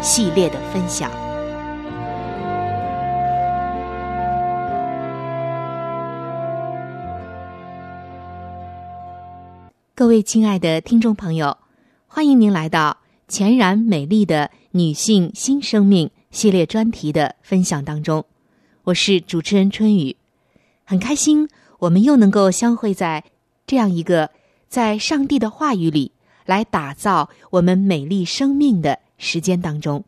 系列的分享。各位亲爱的听众朋友，欢迎您来到全然美丽的女性新生命系列专题的分享当中。我是主持人春雨，很开心我们又能够相会在这样一个在上帝的话语里来打造我们美丽生命的。时间当中，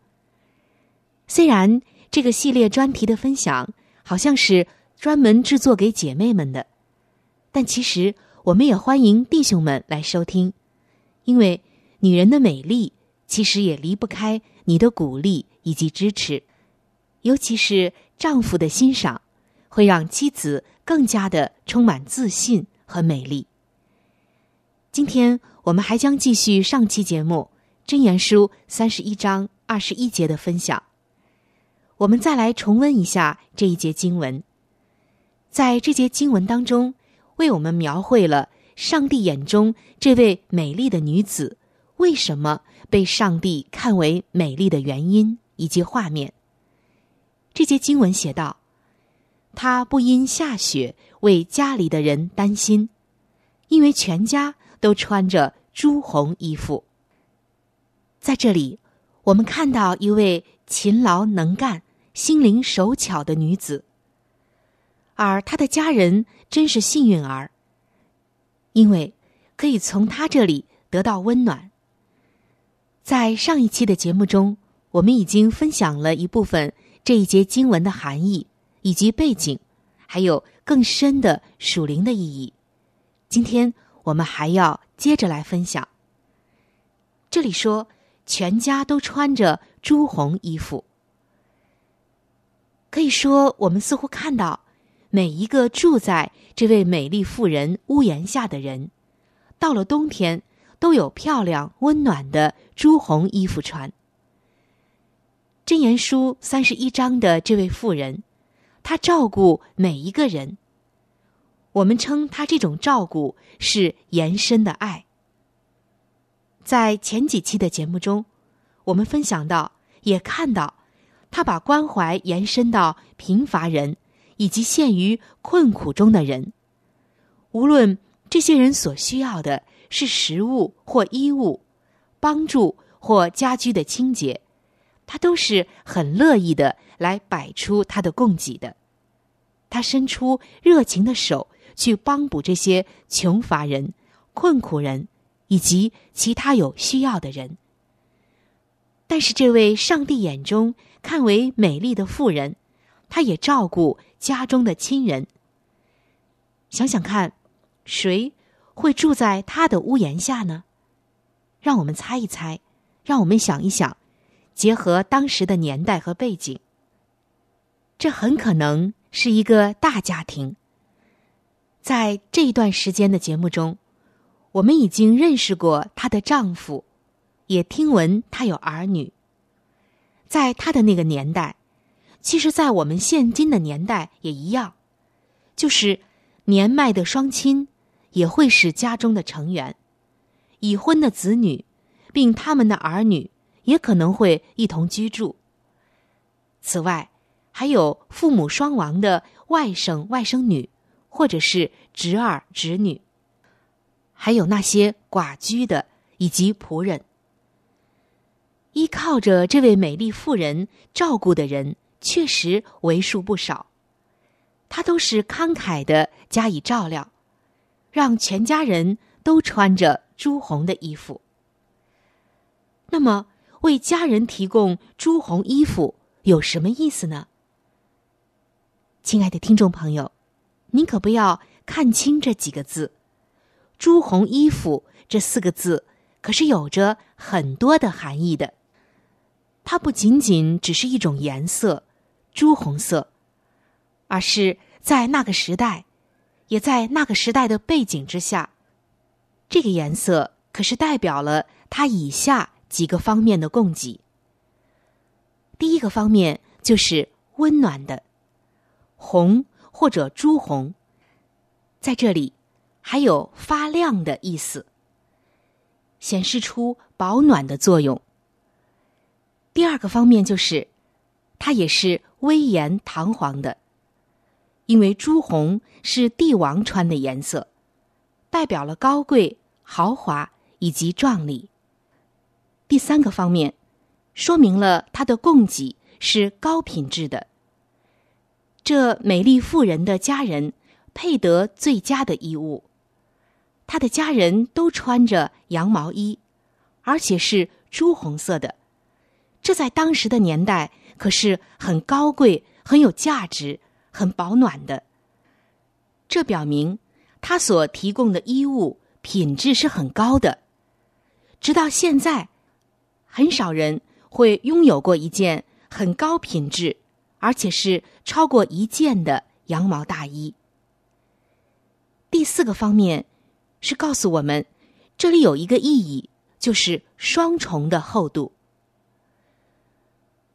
虽然这个系列专题的分享好像是专门制作给姐妹们的，但其实我们也欢迎弟兄们来收听，因为女人的美丽其实也离不开你的鼓励以及支持，尤其是丈夫的欣赏，会让妻子更加的充满自信和美丽。今天我们还将继续上期节目。真言书三十一章二十一节的分享，我们再来重温一下这一节经文。在这节经文当中，为我们描绘了上帝眼中这位美丽的女子为什么被上帝看为美丽的原因以及画面。这节经文写道：“她不因下雪为家里的人担心，因为全家都穿着朱红衣服。”在这里，我们看到一位勤劳能干、心灵手巧的女子，而她的家人真是幸运儿，因为可以从她这里得到温暖。在上一期的节目中，我们已经分享了一部分这一节经文的含义以及背景，还有更深的属灵的意义。今天我们还要接着来分享。这里说。全家都穿着朱红衣服，可以说，我们似乎看到每一个住在这位美丽妇人屋檐下的人，到了冬天都有漂亮温暖的朱红衣服穿。箴言书三十一章的这位妇人，她照顾每一个人。我们称她这种照顾是延伸的爱。在前几期的节目中，我们分享到，也看到，他把关怀延伸到贫乏人以及陷于困苦中的人。无论这些人所需要的是食物或衣物，帮助或家居的清洁，他都是很乐意的来摆出他的供给的。他伸出热情的手去帮补这些穷乏人、困苦人。以及其他有需要的人，但是这位上帝眼中看为美丽的妇人，她也照顾家中的亲人。想想看，谁会住在他的屋檐下呢？让我们猜一猜，让我们想一想，结合当时的年代和背景，这很可能是一个大家庭。在这一段时间的节目中。我们已经认识过她的丈夫，也听闻她有儿女。在她的那个年代，其实，在我们现今的年代也一样，就是年迈的双亲也会是家中的成员，已婚的子女，并他们的儿女也可能会一同居住。此外，还有父母双亡的外甥、外甥女，或者是侄儿、侄女。还有那些寡居的以及仆人，依靠着这位美丽妇人照顾的人确实为数不少。他都是慷慨的加以照料，让全家人都穿着朱红的衣服。那么，为家人提供朱红衣服有什么意思呢？亲爱的听众朋友，您可不要看清这几个字。朱红衣服这四个字，可是有着很多的含义的。它不仅仅只是一种颜色，朱红色，而是在那个时代，也在那个时代的背景之下，这个颜色可是代表了它以下几个方面的供给。第一个方面就是温暖的，红或者朱红，在这里。还有发亮的意思，显示出保暖的作用。第二个方面就是，它也是威严堂皇的，因为朱红是帝王穿的颜色，代表了高贵、豪华以及壮丽。第三个方面，说明了它的供给是高品质的。这美丽妇人的家人配得最佳的衣物。他的家人都穿着羊毛衣，而且是朱红色的，这在当时的年代可是很高贵、很有价值、很保暖的。这表明他所提供的衣物品质是很高的。直到现在，很少人会拥有过一件很高品质，而且是超过一件的羊毛大衣。第四个方面。是告诉我们，这里有一个意义，就是双重的厚度。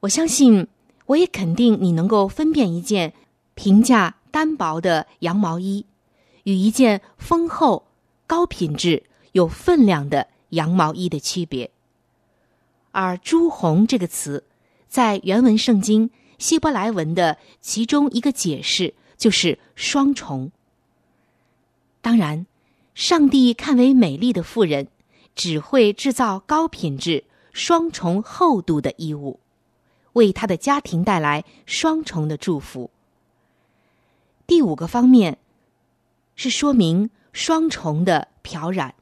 我相信，我也肯定你能够分辨一件平价单薄的羊毛衣，与一件丰厚、高品质、有分量的羊毛衣的区别。而“朱红”这个词，在原文圣经希伯来文的其中一个解释就是双重。当然。上帝看为美丽的妇人，只会制造高品质、双重厚度的衣物，为他的家庭带来双重的祝福。第五个方面是说明双重的漂染。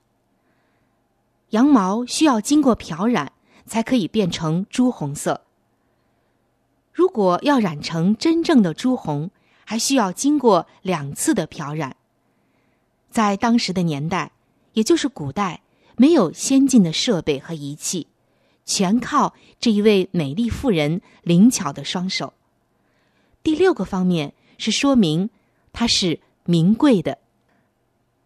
羊毛需要经过漂染才可以变成朱红色。如果要染成真正的朱红，还需要经过两次的漂染。在当时的年代，也就是古代，没有先进的设备和仪器，全靠这一位美丽妇人灵巧的双手。第六个方面是说明它是名贵的，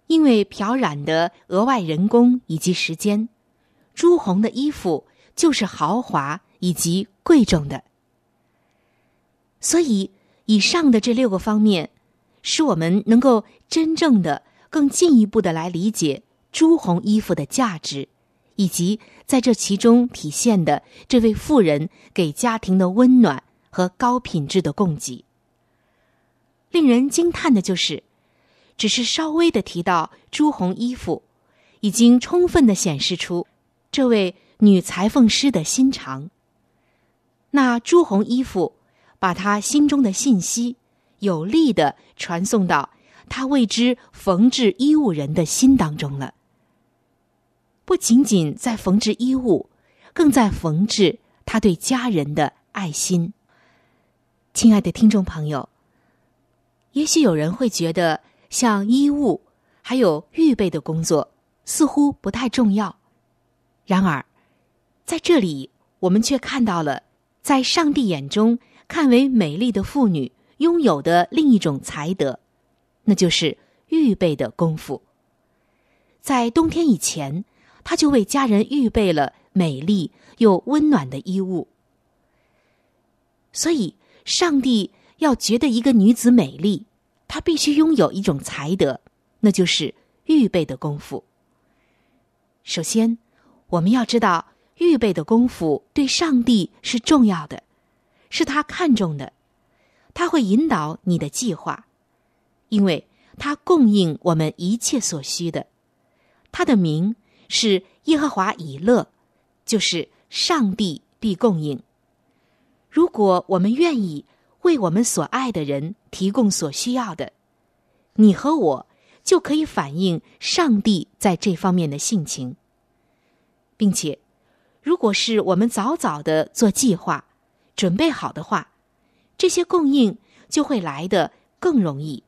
因为漂染的额外人工以及时间，朱红的衣服就是豪华以及贵重的。所以，以上的这六个方面。使我们能够真正的、更进一步的来理解朱红衣服的价值，以及在这其中体现的这位妇人给家庭的温暖和高品质的供给。令人惊叹的就是，只是稍微的提到朱红衣服，已经充分的显示出这位女裁缝师的心肠。那朱红衣服把她心中的信息有力的传送到他为之缝制衣物人的心当中了。不仅仅在缝制衣物，更在缝制他对家人的爱心。亲爱的听众朋友。也许有人会觉得，像衣物还有预备的工作似乎不太重要。然而，在这里，我们却看到了，在上帝眼中看为美丽的妇女拥有的另一种才德，那就是预备的功夫。在冬天以前，他就为家人预备了美丽又温暖的衣物。所以，上帝要觉得一个女子美丽。她必须拥有一种才德，那就是预备的功夫。首先，我们要知道，预备的功夫对上帝是重要的，是他看重的。他会引导你的计划，因为他供应我们一切所需的。他的名是耶和华以勒，就是上帝必供应。如果我们愿意。为我们所爱的人提供所需要的，你和我就可以反映上帝在这方面的性情，并且，如果是我们早早的做计划、准备好的话，这些供应就会来的更容易。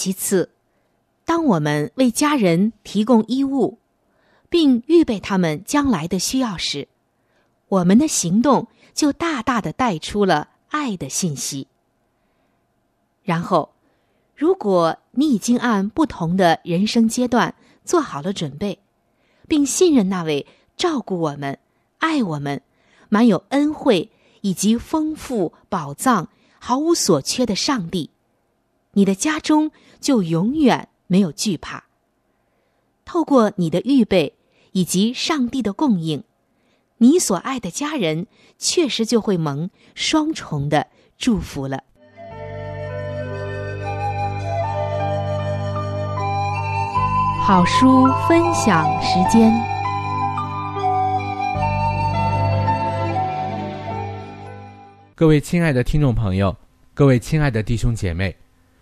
其次，当我们为家人提供衣物，并预备他们将来的需要时，我们的行动就大大的带出了。爱的信息。然后，如果你已经按不同的人生阶段做好了准备，并信任那位照顾我们、爱我们、满有恩惠以及丰富宝藏、毫无所缺的上帝，你的家中就永远没有惧怕。透过你的预备以及上帝的供应。你所爱的家人，确实就会蒙双重的祝福了。好书分享时间，各位亲爱的听众朋友，各位亲爱的弟兄姐妹，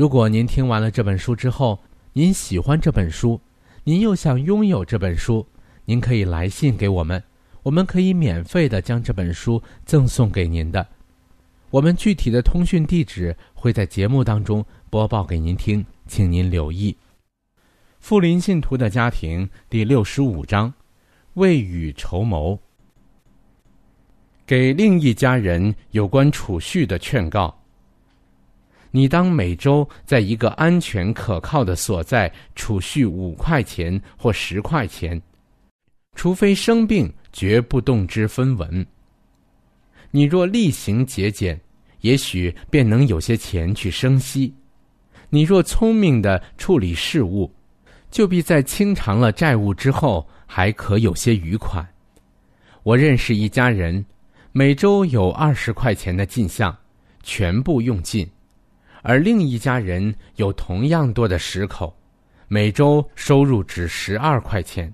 如果您听完了这本书之后，您喜欢这本书，您又想拥有这本书，您可以来信给我们，我们可以免费的将这本书赠送给您的。我们具体的通讯地址会在节目当中播报给您听，请您留意。富林信徒的家庭第六十五章：未雨绸缪，给另一家人有关储蓄的劝告。你当每周在一个安全可靠的所在储蓄五块钱或十块钱。除非生病，绝不动之分文。你若例行节俭，也许便能有些钱去生息；你若聪明的处理事务，就必在清偿了债务之后，还可有些余款。我认识一家人，每周有二十块钱的进项，全部用尽；而另一家人有同样多的十口，每周收入只十二块钱，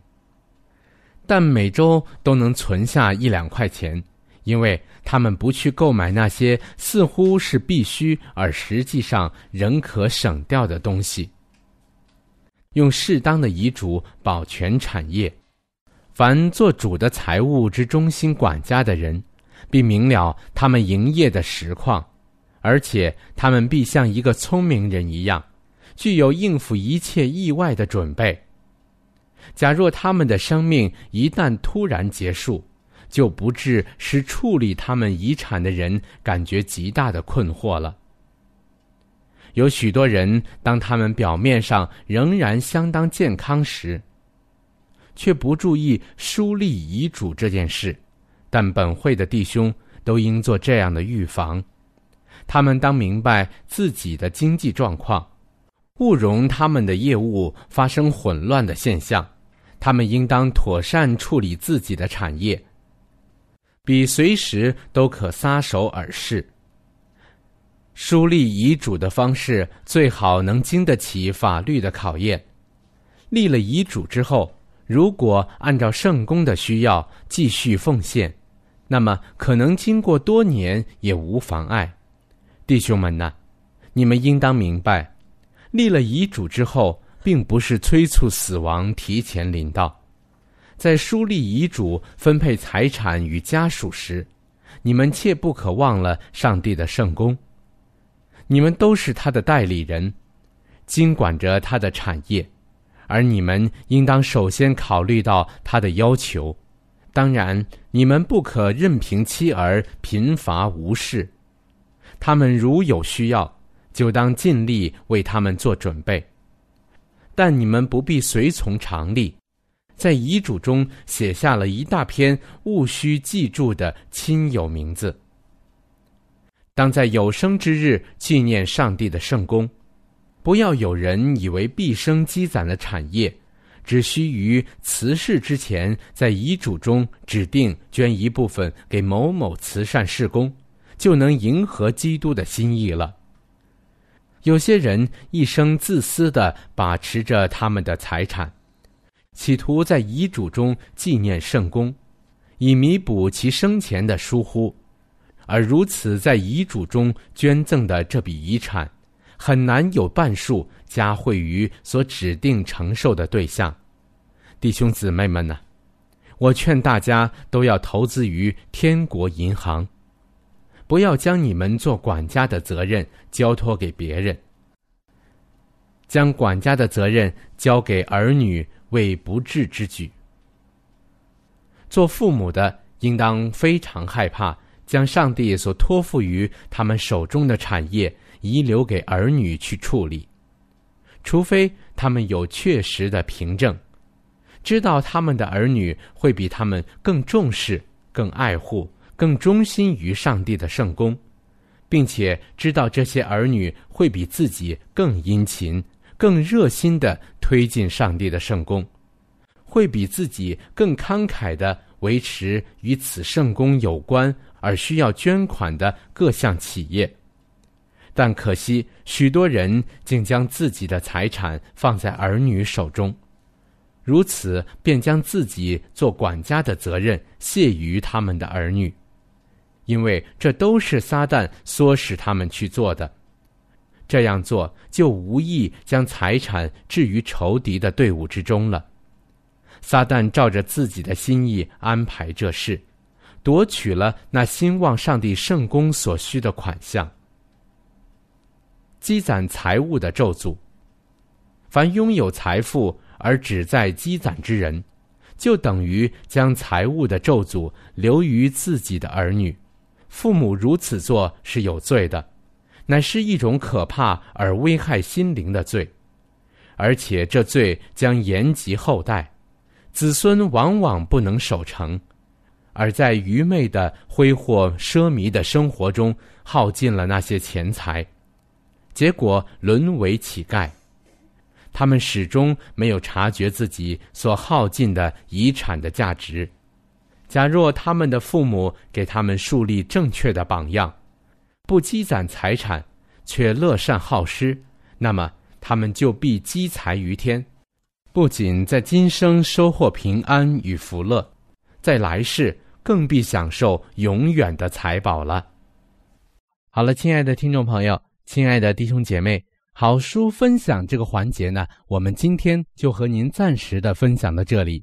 但每周都能存下一两块钱，因为他们不去购买那些似乎是必须而实际上仍可省掉的东西。用适当的遗嘱保全产业。凡做主的财务之中心管家的人，必明了他们营业的实况，而且他们必像一个聪明人一样，具有应付一切意外的准备。假若他们的生命一旦突然结束，就不致使处理他们遗产的人感觉极大的困惑了。有许多人，当他们表面上仍然相当健康时，却不注意书立遗嘱这件事，但本会的弟兄都应做这样的预防。他们当明白自己的经济状况，勿容他们的业务发生混乱的现象。他们应当妥善处理自己的产业，比随时都可撒手而逝。书立遗嘱的方式最好能经得起法律的考验。立了遗嘱之后。如果按照圣公的需要继续奉献，那么可能经过多年也无妨碍。弟兄们呐，你们应当明白，立了遗嘱之后，并不是催促死亡提前临到。在书立遗嘱、分配财产与家属时，你们切不可忘了上帝的圣公。你们都是他的代理人，经管着他的产业。而你们应当首先考虑到他的要求，当然，你们不可任凭妻儿贫乏无事。他们如有需要，就当尽力为他们做准备。但你们不必随从常例，在遗嘱中写下了一大篇务须记住的亲友名字。当在有生之日纪念上帝的圣功。不要有人以为毕生积攒的产业，只需于辞世之前，在遗嘱中指定捐一部分给某某慈善事工，就能迎合基督的心意了。有些人一生自私的把持着他们的财产，企图在遗嘱中纪念圣功，以弥补其生前的疏忽，而如此在遗嘱中捐赠的这笔遗产。很难有半数加惠于所指定承受的对象，弟兄姊妹们呢？我劝大家都要投资于天国银行，不要将你们做管家的责任交托给别人。将管家的责任交给儿女为不智之举。做父母的应当非常害怕将上帝所托付于他们手中的产业。遗留给儿女去处理，除非他们有确实的凭证，知道他们的儿女会比他们更重视、更爱护、更忠心于上帝的圣功，并且知道这些儿女会比自己更殷勤、更热心的推进上帝的圣功，会比自己更慷慨的维持与此圣功有关而需要捐款的各项企业。但可惜，许多人竟将自己的财产放在儿女手中，如此便将自己做管家的责任卸于他们的儿女，因为这都是撒旦唆使他们去做的。这样做就无意将财产置于仇敌的队伍之中了。撒旦照着自己的心意安排这事，夺取了那兴旺上帝圣功所需的款项。积攒财物的咒诅，凡拥有财富而只在积攒之人，就等于将财物的咒诅留于自己的儿女。父母如此做是有罪的，乃是一种可怕而危害心灵的罪，而且这罪将延及后代。子孙往往不能守成，而在愚昧的挥霍奢靡的生活中耗尽了那些钱财，结果沦为乞丐。他们始终没有察觉自己所耗尽的遗产的价值。假若他们的父母给他们树立正确的榜样，不积攒财产，却乐善好施，那么他们就必积财于天，不仅在今生收获平安与福乐，在来世更必享受永远的财宝了。好了，亲爱的听众朋友，亲爱的弟兄姐妹。好书分享这个环节呢，我们今天就和您暂时的分享到这里。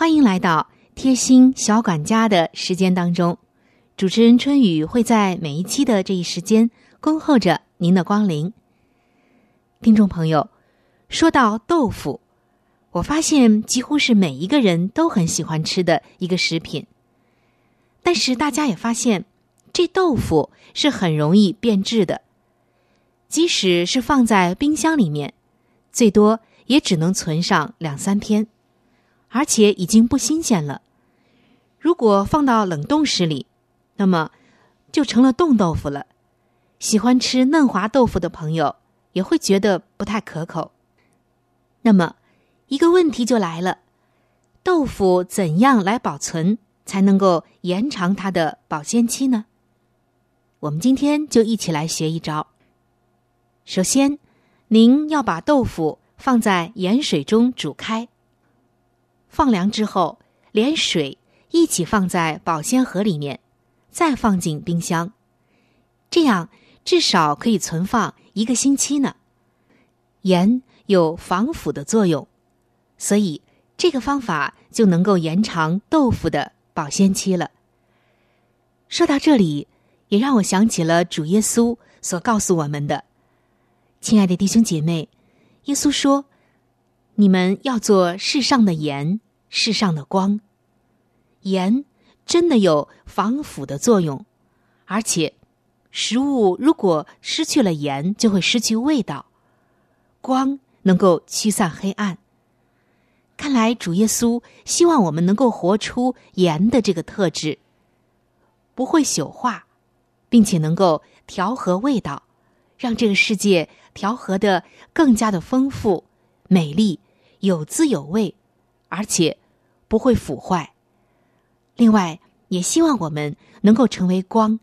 欢迎来到贴心小管家的时间当中。主持人春雨会在每一期的这一时间恭候着您的光临。听众朋友，说到豆腐，我发现几乎是每一个人都很喜欢吃的一个食品，但是大家也发现。这豆腐是很容易变质的，即使是放在冰箱里面，最多也只能存上两三天，而且已经不新鲜了。如果放到冷冻室里，那么就成了冻豆腐了。喜欢吃嫩滑豆腐的朋友也会觉得不太可口。那么，一个问题就来了：豆腐怎样来保存才能够延长它的保鲜期呢？我们今天就一起来学一招。首先，您要把豆腐放在盐水中煮开，放凉之后，连水一起放在保鲜盒里面，再放进冰箱，这样至少可以存放一个星期呢。盐有防腐的作用，所以这个方法就能够延长豆腐的保鲜期了。说到这里。也让我想起了主耶稣所告诉我们的，亲爱的弟兄姐妹，耶稣说：“你们要做世上的盐，世上的光。盐真的有防腐的作用，而且食物如果失去了盐，就会失去味道。光能够驱散黑暗。看来主耶稣希望我们能够活出盐的这个特质，不会朽化。”并且能够调和味道，让这个世界调和的更加的丰富、美丽、有滋有味，而且不会腐坏。另外，也希望我们能够成为光，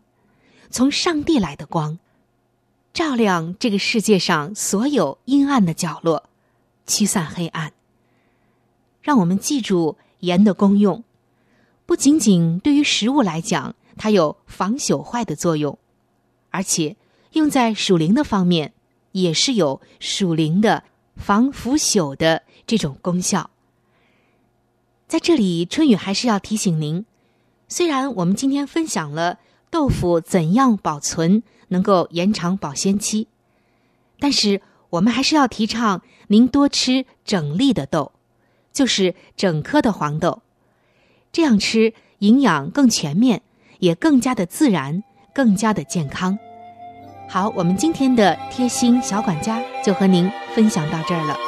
从上帝来的光，照亮这个世界上所有阴暗的角落，驱散黑暗。让我们记住盐的功用，不仅仅对于食物来讲。它有防朽坏的作用，而且用在属灵的方面，也是有属灵的防腐朽的这种功效。在这里，春雨还是要提醒您：虽然我们今天分享了豆腐怎样保存能够延长保鲜期，但是我们还是要提倡您多吃整粒的豆，就是整颗的黄豆，这样吃营养更全面。也更加的自然，更加的健康。好，我们今天的贴心小管家就和您分享到这儿了。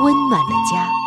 温暖的家。